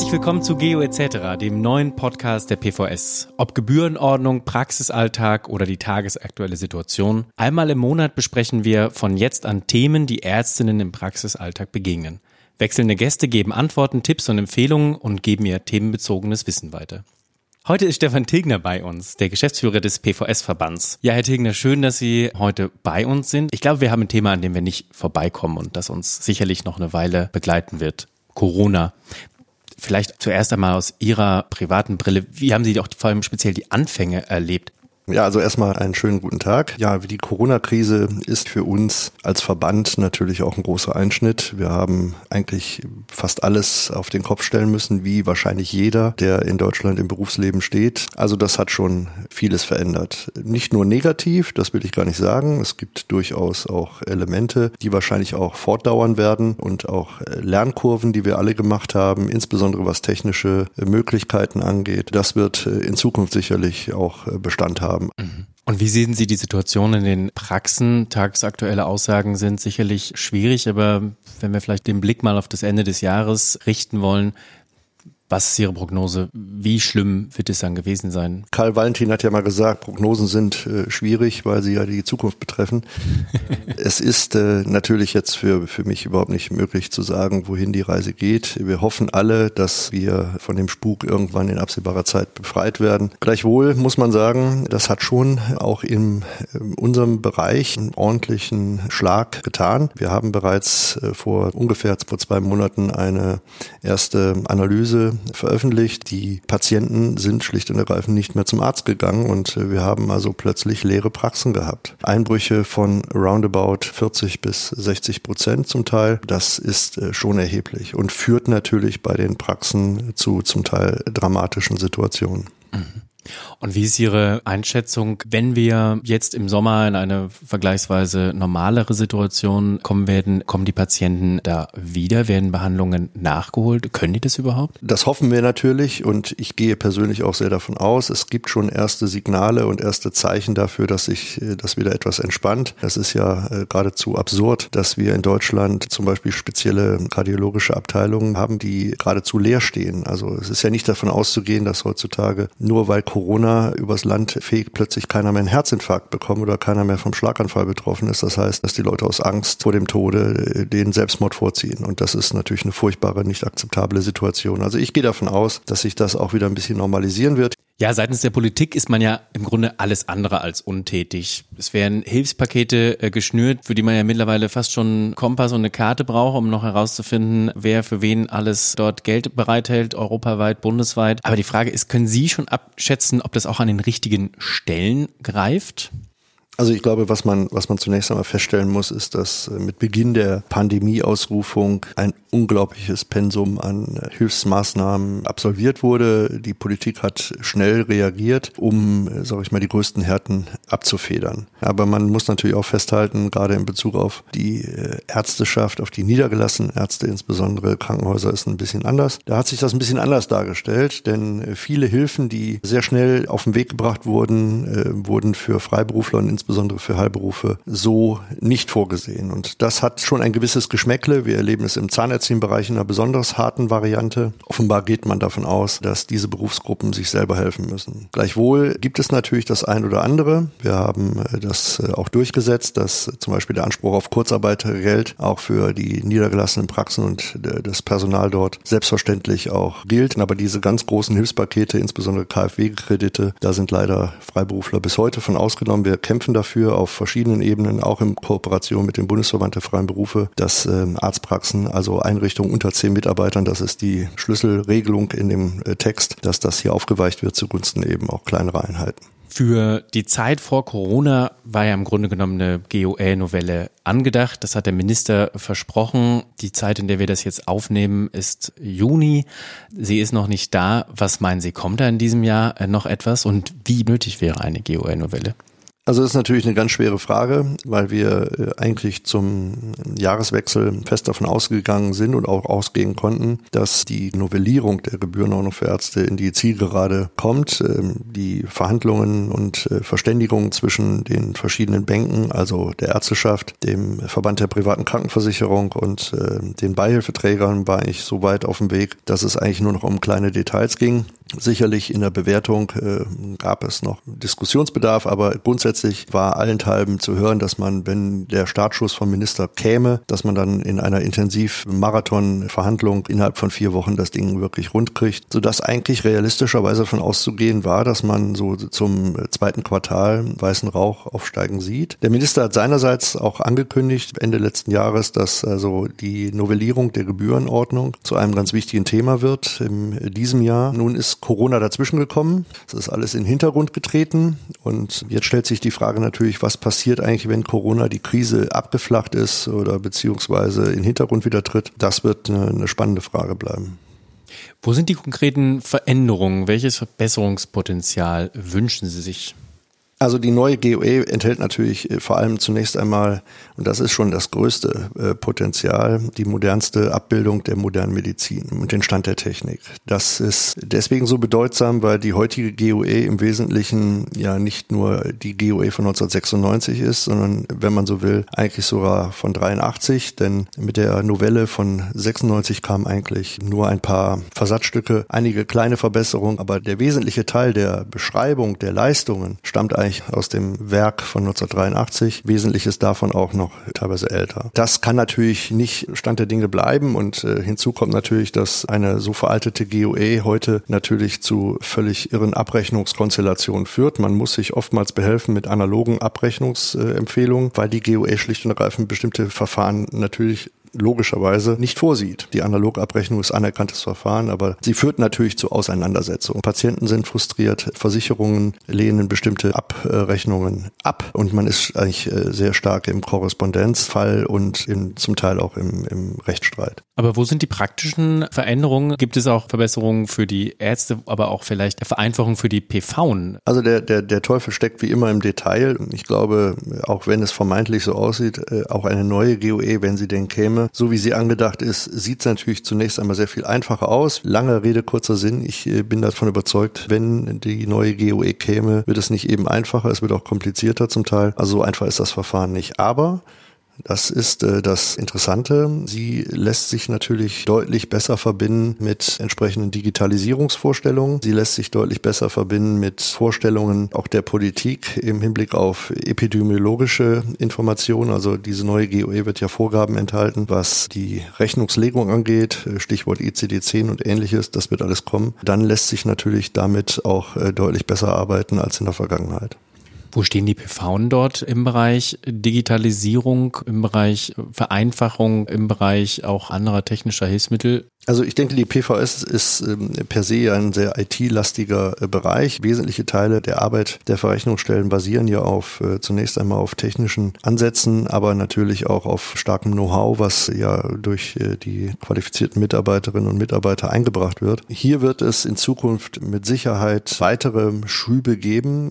Herzlich willkommen zu Geo etc., dem neuen Podcast der PVS. Ob Gebührenordnung, Praxisalltag oder die tagesaktuelle Situation, einmal im Monat besprechen wir von jetzt an Themen, die Ärztinnen im Praxisalltag begegnen. Wechselnde Gäste geben Antworten, Tipps und Empfehlungen und geben ihr themenbezogenes Wissen weiter. Heute ist Stefan Tegner bei uns, der Geschäftsführer des PVS-Verbands. Ja, Herr Tegner, schön, dass Sie heute bei uns sind. Ich glaube, wir haben ein Thema, an dem wir nicht vorbeikommen und das uns sicherlich noch eine Weile begleiten wird. Corona. Vielleicht zuerst einmal aus Ihrer privaten Brille. Wie haben Sie auch vor allem speziell die Anfänge erlebt? Ja, also erstmal einen schönen guten Tag. Ja, die Corona-Krise ist für uns als Verband natürlich auch ein großer Einschnitt. Wir haben eigentlich fast alles auf den Kopf stellen müssen, wie wahrscheinlich jeder, der in Deutschland im Berufsleben steht. Also das hat schon vieles verändert. Nicht nur negativ, das will ich gar nicht sagen. Es gibt durchaus auch Elemente, die wahrscheinlich auch fortdauern werden und auch Lernkurven, die wir alle gemacht haben, insbesondere was technische Möglichkeiten angeht. Das wird in Zukunft sicherlich auch Bestand haben haben. Mhm. Und wie sehen Sie die Situation in den Praxen? Tagesaktuelle Aussagen sind sicherlich schwierig, aber wenn wir vielleicht den Blick mal auf das Ende des Jahres richten wollen, was ist Ihre Prognose? Wie schlimm wird es dann gewesen sein? Karl Valentin hat ja mal gesagt, Prognosen sind äh, schwierig, weil sie ja die Zukunft betreffen. es ist äh, natürlich jetzt für, für mich überhaupt nicht möglich zu sagen, wohin die Reise geht. Wir hoffen alle, dass wir von dem Spuk irgendwann in absehbarer Zeit befreit werden. Gleichwohl muss man sagen, das hat schon auch in, in unserem Bereich einen ordentlichen Schlag getan. Wir haben bereits äh, vor ungefähr vor zwei Monaten eine erste Analyse veröffentlicht. Die Patienten sind schlicht und ergreifend nicht mehr zum Arzt gegangen und äh, wir haben also plötzlich leere Praxen gehabt. Einbrüche von roundabout 40 bis 60 Prozent zum Teil. Das ist äh, schon erheblich und führt natürlich bei den Praxen zu zum Teil dramatischen Situationen. Mhm. Und wie ist Ihre Einschätzung, wenn wir jetzt im Sommer in eine vergleichsweise normalere Situation kommen werden, kommen die Patienten da wieder, werden Behandlungen nachgeholt? Können die das überhaupt? Das hoffen wir natürlich und ich gehe persönlich auch sehr davon aus. Es gibt schon erste Signale und erste Zeichen dafür, dass sich das wieder etwas entspannt. Es ist ja äh, geradezu absurd, dass wir in Deutschland zum Beispiel spezielle kardiologische Abteilungen haben, die geradezu leer stehen. Also es ist ja nicht davon auszugehen, dass heutzutage nur weil Corona übers Land fegt, plötzlich keiner mehr einen Herzinfarkt bekommen oder keiner mehr vom Schlaganfall betroffen ist. Das heißt, dass die Leute aus Angst vor dem Tode äh, den Selbstmord vorziehen. Und das ist natürlich eine furchtbare, nicht akzeptable Situation. Also ich gehe davon aus, dass sich das auch wieder ein bisschen normalisieren wird. Ja, seitens der Politik ist man ja im Grunde alles andere als untätig. Es werden Hilfspakete äh, geschnürt, für die man ja mittlerweile fast schon einen Kompass und eine Karte braucht, um noch herauszufinden, wer für wen alles dort Geld bereithält, europaweit, bundesweit. Aber die Frage ist, können Sie schon abschätzen, ob das auch an den richtigen Stellen greift? Also ich glaube, was man, was man zunächst einmal feststellen muss, ist, dass äh, mit Beginn der Pandemieausrufung ein unglaubliches Pensum an äh, Hilfsmaßnahmen absolviert wurde. Die Politik hat schnell reagiert, um, äh, sage ich mal, die größten Härten abzufedern. Aber man muss natürlich auch festhalten, gerade in Bezug auf die Ärzteschaft, auf die niedergelassenen Ärzte, insbesondere Krankenhäuser, ist ein bisschen anders. Da hat sich das ein bisschen anders dargestellt, denn viele Hilfen, die sehr schnell auf den Weg gebracht wurden, wurden für Freiberufler und insbesondere insbesondere für Heilberufe, so nicht vorgesehen. Und das hat schon ein gewisses Geschmäckle. Wir erleben es im Zahnärztchenbereich in einer besonders harten Variante. Offenbar geht man davon aus, dass diese Berufsgruppen sich selber helfen müssen. Gleichwohl gibt es natürlich das ein oder andere. Wir haben äh, das äh, auch durchgesetzt, dass zum Beispiel der Anspruch auf Kurzarbeitergeld auch für die niedergelassenen Praxen und äh, das Personal dort selbstverständlich auch gilt. Aber diese ganz großen Hilfspakete, insbesondere KfW-Kredite, da sind leider Freiberufler bis heute von ausgenommen. Wir kämpfen dafür auf verschiedenen Ebenen, auch in Kooperation mit dem Bundesverband der freien Berufe, dass äh, Arztpraxen, also Einrichtungen unter zehn Mitarbeitern, das ist die Schlüsselregelung in dem äh, Text, dass das hier aufgeweicht wird zugunsten eben auch kleinerer Einheiten. Für die Zeit vor Corona war ja im Grunde genommen eine GOL-Novelle angedacht. Das hat der Minister versprochen. Die Zeit, in der wir das jetzt aufnehmen, ist Juni. Sie ist noch nicht da. Was meinen Sie, kommt da in diesem Jahr noch etwas und wie nötig wäre eine GOL-Novelle? Also das ist natürlich eine ganz schwere Frage, weil wir äh, eigentlich zum Jahreswechsel fest davon ausgegangen sind und auch ausgehen konnten, dass die Novellierung der Gebührenordnung für Ärzte in die Zielgerade kommt. Ähm, die Verhandlungen und äh, Verständigungen zwischen den verschiedenen Bänken, also der Ärzteschaft, dem Verband der privaten Krankenversicherung und äh, den Beihilfeträgern war eigentlich so weit auf dem Weg, dass es eigentlich nur noch um kleine Details ging. Sicherlich in der Bewertung gab es noch Diskussionsbedarf, aber grundsätzlich war allenthalben zu hören, dass man, wenn der Startschuss vom Minister käme, dass man dann in einer intensiv Marathon-Verhandlung innerhalb von vier Wochen das Ding wirklich rund kriegt, sodass eigentlich realistischerweise davon auszugehen war, dass man so zum zweiten Quartal weißen Rauch aufsteigen sieht. Der Minister hat seinerseits auch angekündigt, Ende letzten Jahres, dass also die Novellierung der Gebührenordnung zu einem ganz wichtigen Thema wird in diesem Jahr. Nun ist Corona dazwischen gekommen. Es ist alles in den Hintergrund getreten. Und jetzt stellt sich die Frage natürlich, was passiert eigentlich, wenn Corona die Krise abgeflacht ist oder beziehungsweise in den Hintergrund wieder tritt? Das wird eine, eine spannende Frage bleiben. Wo sind die konkreten Veränderungen? Welches Verbesserungspotenzial wünschen Sie sich? Also die neue GOE enthält natürlich äh, vor allem zunächst einmal, und das ist schon das größte äh, Potenzial, die modernste Abbildung der modernen Medizin und den Stand der Technik. Das ist deswegen so bedeutsam, weil die heutige GOE im Wesentlichen ja nicht nur die GOE von 1996 ist, sondern wenn man so will, eigentlich sogar von 83, denn mit der Novelle von 96 kamen eigentlich nur ein paar Versatzstücke, einige kleine Verbesserungen, aber der wesentliche Teil der Beschreibung der Leistungen stammt eigentlich Bereich aus dem Werk von 1983, wesentliches davon auch noch teilweise älter. Das kann natürlich nicht Stand der Dinge bleiben und äh, hinzu kommt natürlich, dass eine so veraltete GOE heute natürlich zu völlig irren Abrechnungskonstellationen führt. Man muss sich oftmals behelfen mit analogen Abrechnungsempfehlungen, weil die GOE schlicht und ergreifend bestimmte Verfahren natürlich logischerweise nicht vorsieht. Die Analogabrechnung ist anerkanntes Verfahren, aber sie führt natürlich zu Auseinandersetzungen. Patienten sind frustriert, Versicherungen lehnen bestimmte Abrechnungen ab und man ist eigentlich äh, sehr stark im Korrespondenzfall und in, zum Teil auch im, im Rechtsstreit. Aber wo sind die praktischen Veränderungen? Gibt es auch Verbesserungen für die Ärzte, aber auch vielleicht Vereinfachung für die PV? Also der, der, der Teufel steckt wie immer im Detail. Ich glaube, auch wenn es vermeintlich so aussieht, äh, auch eine neue GOE, wenn sie denn käme, Systeme, so wie sie angedacht ist, sieht es natürlich zunächst einmal sehr viel einfacher aus. Lange Rede, kurzer Sinn. Ich äh, bin davon überzeugt, wenn die neue GOE käme, wird es nicht eben einfacher, es wird auch komplizierter zum Teil. Also so einfach ist das Verfahren nicht. Aber das ist äh, das Interessante. Sie lässt sich natürlich deutlich besser verbinden mit entsprechenden Digitalisierungsvorstellungen. Sie lässt sich deutlich besser verbinden mit Vorstellungen auch der Politik im Hinblick auf epidemiologische Informationen. Also diese neue GOE wird ja Vorgaben enthalten, was die Rechnungslegung angeht, Stichwort ICD-10 und ähnliches. Das wird alles kommen. Dann lässt sich natürlich damit auch äh, deutlich besser arbeiten als in der Vergangenheit. Wo stehen die PV dort im Bereich Digitalisierung, im Bereich Vereinfachung, im Bereich auch anderer technischer Hilfsmittel? Also ich denke, die PVS ist ähm, per se ein sehr IT-lastiger äh, Bereich. Wesentliche Teile der Arbeit der Verrechnungsstellen basieren ja auf äh, zunächst einmal auf technischen Ansätzen, aber natürlich auch auf starkem Know-how, was ja durch äh, die qualifizierten Mitarbeiterinnen und Mitarbeiter eingebracht wird. Hier wird es in Zukunft mit Sicherheit weitere Schübe geben.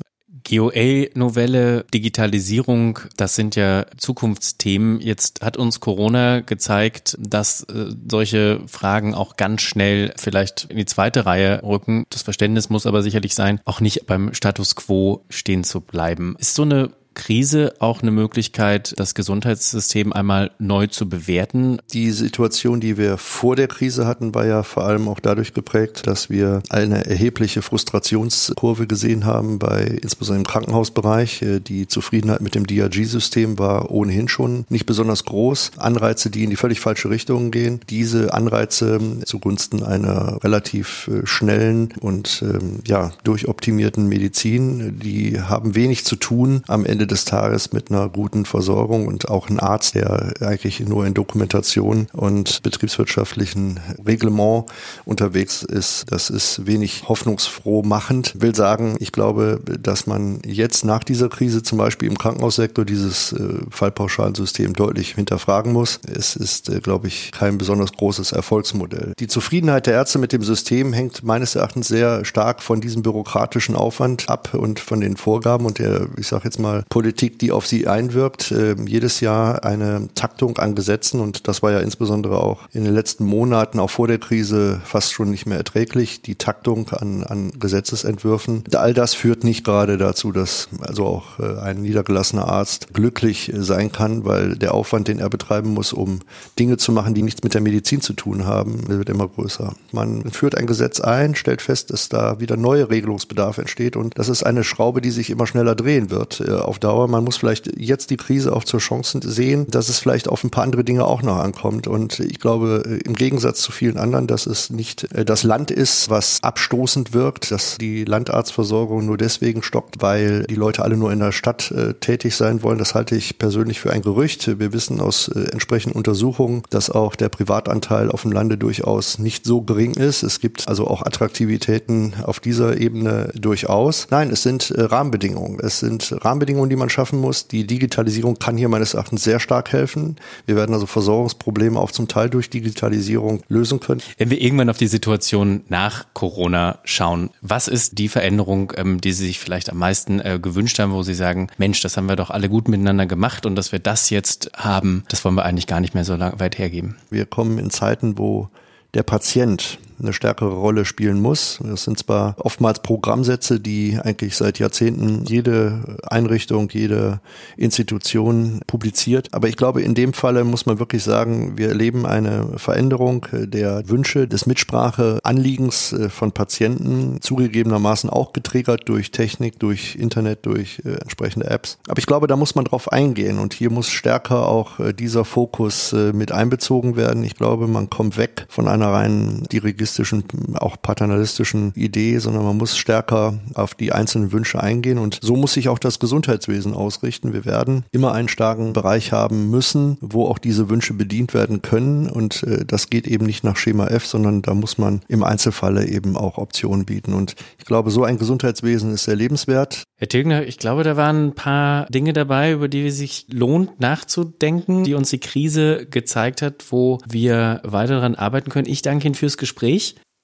GOA-Novelle, Digitalisierung, das sind ja Zukunftsthemen. Jetzt hat uns Corona gezeigt, dass äh, solche Fragen auch ganz schnell vielleicht in die zweite Reihe rücken. Das Verständnis muss aber sicherlich sein, auch nicht beim Status quo stehen zu bleiben. Ist so eine Krise auch eine Möglichkeit, das Gesundheitssystem einmal neu zu bewerten? Die Situation, die wir vor der Krise hatten, war ja vor allem auch dadurch geprägt, dass wir eine erhebliche Frustrationskurve gesehen haben bei insbesondere im Krankenhausbereich. Die Zufriedenheit mit dem DRG-System war ohnehin schon nicht besonders groß. Anreize, die in die völlig falsche Richtung gehen. Diese Anreize zugunsten einer relativ äh, schnellen und ähm, ja durchoptimierten Medizin, die haben wenig zu tun am Ende des Tages mit einer guten Versorgung und auch ein Arzt, der eigentlich nur in Dokumentation und betriebswirtschaftlichen Reglement unterwegs ist, das ist wenig hoffnungsfroh machend. Will sagen, ich glaube, dass man jetzt nach dieser Krise zum Beispiel im Krankenhaussektor dieses äh, Fallpauschalsystem deutlich hinterfragen muss. Es ist, äh, glaube ich, kein besonders großes Erfolgsmodell. Die Zufriedenheit der Ärzte mit dem System hängt meines Erachtens sehr stark von diesem bürokratischen Aufwand ab und von den Vorgaben und der, ich sage jetzt mal, Politik, die auf sie einwirkt. Äh, jedes Jahr eine Taktung an Gesetzen und das war ja insbesondere auch in den letzten Monaten, auch vor der Krise, fast schon nicht mehr erträglich. Die Taktung an, an Gesetzesentwürfen. All das führt nicht gerade dazu, dass also auch äh, ein niedergelassener Arzt glücklich sein kann, weil der Aufwand, den er betreiben muss, um Dinge zu machen, die nichts mit der Medizin zu tun haben, wird immer größer. Man führt ein Gesetz ein, stellt fest, dass da wieder neue Regelungsbedarf entsteht und das ist eine Schraube, die sich immer schneller drehen wird äh, Dauer. Man muss vielleicht jetzt die Krise auch zur Chance sehen, dass es vielleicht auf ein paar andere Dinge auch noch ankommt und ich glaube äh, im Gegensatz zu vielen anderen, dass es nicht äh, das Land ist, was abstoßend wirkt, dass die Landarztversorgung nur deswegen stockt, weil die Leute alle nur in der Stadt äh, tätig sein wollen. Das halte ich persönlich für ein Gerücht. Wir wissen aus äh, entsprechenden Untersuchungen, dass auch der Privatanteil auf dem Lande durchaus nicht so gering ist. Es gibt also auch Attraktivitäten auf dieser Ebene durchaus. Nein, es sind äh, Rahmenbedingungen. Es sind Rahmenbedingungen, die man schaffen muss. Die Digitalisierung kann hier meines Erachtens sehr stark helfen. Wir werden also Versorgungsprobleme auch zum Teil durch Digitalisierung lösen können. Wenn wir irgendwann auf die Situation nach Corona schauen, was ist die Veränderung, ähm, die Sie sich vielleicht am meisten äh, gewünscht haben, wo Sie sagen, Mensch, das haben wir doch alle gut miteinander gemacht und dass wir das jetzt haben, das wollen wir eigentlich gar nicht mehr so weit hergeben. Wir kommen in Zeiten, wo der Patient eine stärkere Rolle spielen muss. Das sind zwar oftmals Programmsätze, die eigentlich seit Jahrzehnten jede Einrichtung, jede Institution publiziert. Aber ich glaube, in dem Falle muss man wirklich sagen, wir erleben eine Veränderung der Wünsche des Mitspracheanliegens äh, von Patienten, zugegebenermaßen auch getriggert durch Technik, durch Internet, durch äh, entsprechende Apps. Aber ich glaube, da muss man drauf eingehen und hier muss stärker auch äh, dieser Fokus mit einbezogen werden. Ich glaube, man kommt weg von einer reinen Dirigierung egoistischen, auch paternalistischen Idee, sondern man muss stärker auf die einzelnen Wünsche eingehen. Und so muss sich auch das Gesundheitswesen ausrichten. Wir werden immer einen starken Bereich haben müssen, wo auch diese Wünsche bedient werden können. Und äh, das geht eben nicht nach Schema F, sondern da muss man im Einzelfalle eben auch Optionen bieten. Und ich glaube, so ein Gesundheitswesen ist sehr lebenswert. Herr Tilgner, ich glaube, da waren ein paar Dinge dabei, über die es sich lohnt nachzudenken, die uns die Krise gezeigt hat, wo wir weiter daran arbeiten können. Ich danke Ihnen fürs Gespräch.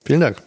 Vielen Dank.